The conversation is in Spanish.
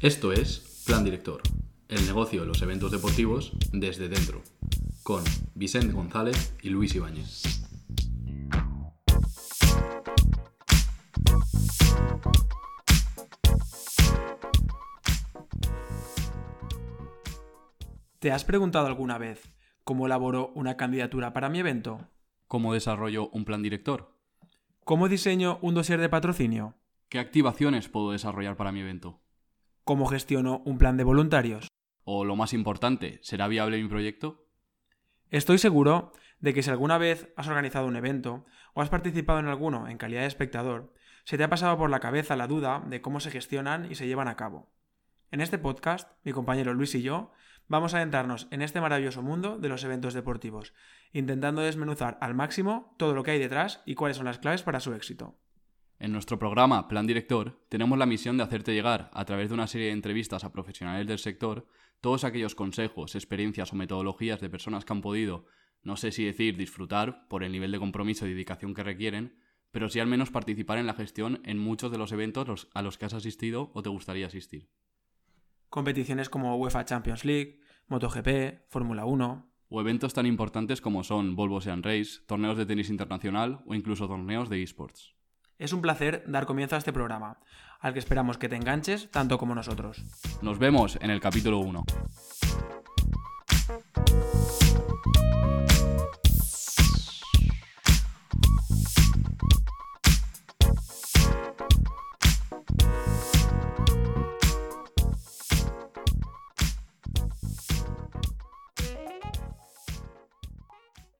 Esto es Plan Director, el negocio de los eventos deportivos desde dentro, con Vicente González y Luis Ibáñez. ¿Te has preguntado alguna vez cómo elaboro una candidatura para mi evento? ¿Cómo desarrollo un plan director? ¿Cómo diseño un dossier de patrocinio? ¿Qué activaciones puedo desarrollar para mi evento? ¿Cómo gestiono un plan de voluntarios? O lo más importante, ¿será viable mi proyecto? Estoy seguro de que si alguna vez has organizado un evento o has participado en alguno en calidad de espectador, se te ha pasado por la cabeza la duda de cómo se gestionan y se llevan a cabo. En este podcast, mi compañero Luis y yo vamos a adentrarnos en este maravilloso mundo de los eventos deportivos, intentando desmenuzar al máximo todo lo que hay detrás y cuáles son las claves para su éxito. En nuestro programa Plan Director tenemos la misión de hacerte llegar, a través de una serie de entrevistas a profesionales del sector, todos aquellos consejos, experiencias o metodologías de personas que han podido, no sé si decir disfrutar por el nivel de compromiso y dedicación que requieren, pero sí al menos participar en la gestión en muchos de los eventos a los que has asistido o te gustaría asistir. Competiciones como UEFA Champions League, MotoGP, Fórmula 1. O eventos tan importantes como son Volvo Sean Race, torneos de tenis internacional o incluso torneos de esports. Es un placer dar comienzo a este programa, al que esperamos que te enganches tanto como nosotros. Nos vemos en el capítulo 1.